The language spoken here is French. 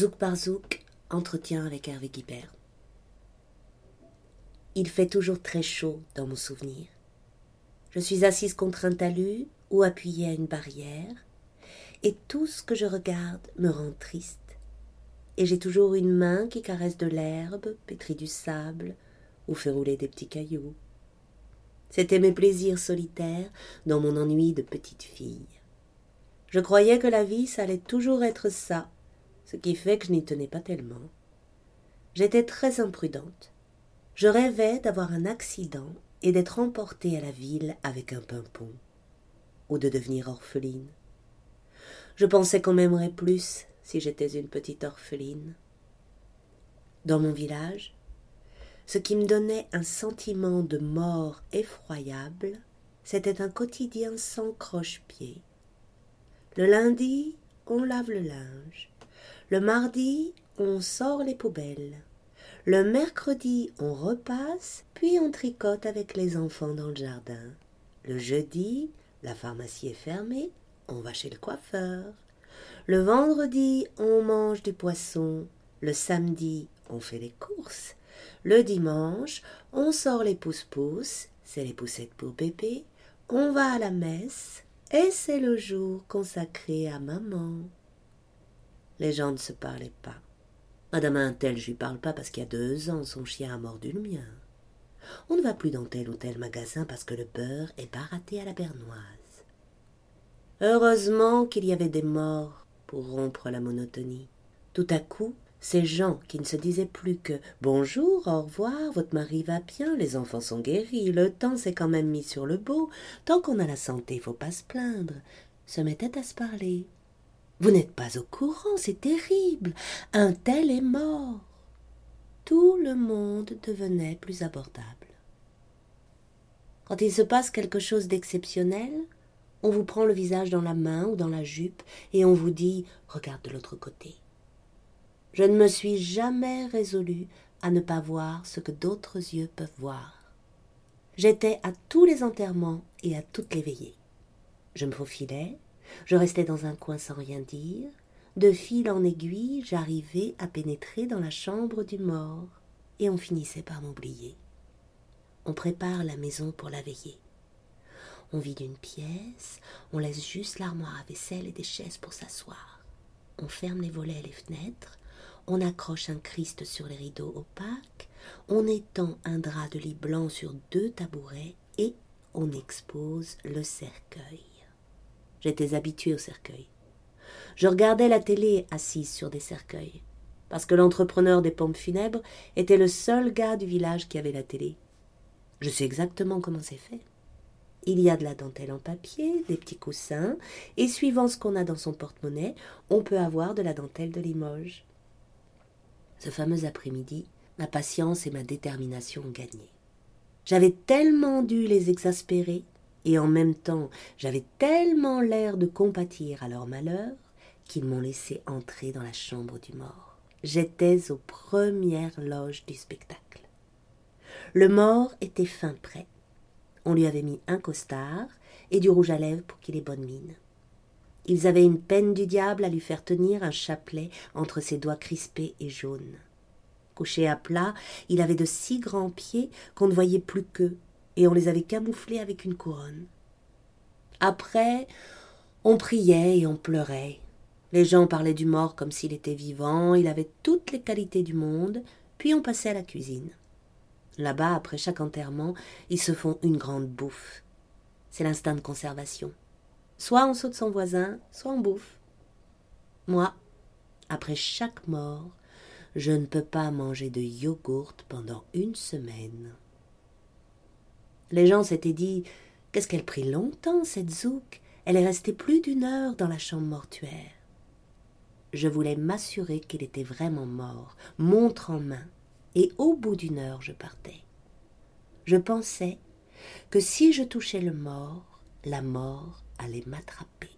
Zouk par Zouk, entretien avec Hervé Guibert. Il fait toujours très chaud dans mon souvenir. Je suis assise contre un talus ou appuyée à une barrière, et tout ce que je regarde me rend triste. Et j'ai toujours une main qui caresse de l'herbe, pétrit du sable, ou fait rouler des petits cailloux. C'étaient mes plaisirs solitaires dans mon ennui de petite fille. Je croyais que la vie, ça allait toujours être ça, ce qui fait que je n'y tenais pas tellement. J'étais très imprudente. Je rêvais d'avoir un accident et d'être emportée à la ville avec un pimpon, ou de devenir orpheline. Je pensais qu'on m'aimerait plus si j'étais une petite orpheline. Dans mon village, ce qui me donnait un sentiment de mort effroyable, c'était un quotidien sans croche-pied. Le lundi, on lave le linge. Le mardi, on sort les poubelles. Le mercredi, on repasse, puis on tricote avec les enfants dans le jardin. Le jeudi, la pharmacie est fermée, on va chez le coiffeur. Le vendredi, on mange du poisson. Le samedi, on fait les courses. Le dimanche, on sort les pousse-pousse, c'est les poussettes pour bébé. On va à la messe, et c'est le jour consacré à maman les gens ne se parlaient pas. Madame Intel, je lui parle pas parce qu'il y a deux ans, son chien a mordu le mien. On ne va plus dans tel ou tel magasin parce que le beurre est baraté à la bernoise. Heureusement qu'il y avait des morts pour rompre la monotonie. Tout à coup, ces gens qui ne se disaient plus que Bonjour, au revoir, votre mari va bien, les enfants sont guéris, le temps s'est quand même mis sur le beau, tant qu'on a la santé, faut pas se plaindre, se mettaient à se parler. Vous n'êtes pas au courant, c'est terrible. Un tel est mort. Tout le monde devenait plus abordable. Quand il se passe quelque chose d'exceptionnel, on vous prend le visage dans la main ou dans la jupe et on vous dit Regarde de l'autre côté. Je ne me suis jamais résolue à ne pas voir ce que d'autres yeux peuvent voir. J'étais à tous les enterrements et à toutes les veillées. Je me faufilais, je restais dans un coin sans rien dire. De fil en aiguille, j'arrivais à pénétrer dans la chambre du mort, et on finissait par m'oublier. On prépare la maison pour la veillée. On vide une pièce, on laisse juste l'armoire à vaisselle et des chaises pour s'asseoir. On ferme les volets et les fenêtres, on accroche un Christ sur les rideaux opaques, on étend un drap de lit blanc sur deux tabourets et on expose le cercueil. J'étais habituée au cercueil. Je regardais la télé assise sur des cercueils, parce que l'entrepreneur des pompes funèbres était le seul gars du village qui avait la télé. Je sais exactement comment c'est fait. Il y a de la dentelle en papier, des petits coussins, et suivant ce qu'on a dans son porte-monnaie, on peut avoir de la dentelle de Limoges. Ce fameux après-midi, ma patience et ma détermination ont gagné. J'avais tellement dû les exaspérer et en même temps j'avais tellement l'air de compatir à leur malheur qu'ils m'ont laissé entrer dans la chambre du mort. J'étais aux premières loges du spectacle. Le mort était fin prêt. On lui avait mis un costard et du rouge à lèvres pour qu'il ait bonne mine. Ils avaient une peine du diable à lui faire tenir un chapelet entre ses doigts crispés et jaunes. Couché à plat, il avait de si grands pieds qu'on ne voyait plus qu'eux, et on les avait camouflés avec une couronne. Après, on priait et on pleurait. Les gens parlaient du mort comme s'il était vivant, il avait toutes les qualités du monde, puis on passait à la cuisine. Là-bas, après chaque enterrement, ils se font une grande bouffe. C'est l'instinct de conservation. Soit on saute son voisin, soit on bouffe. Moi, après chaque mort, je ne peux pas manger de yogourt pendant une semaine. Les gens s'étaient dit Qu'est-ce qu'elle prit longtemps, cette zouk? Elle est restée plus d'une heure dans la chambre mortuaire. Je voulais m'assurer qu'il était vraiment mort, montre en main, et au bout d'une heure je partais. Je pensais que si je touchais le mort, la mort allait m'attraper.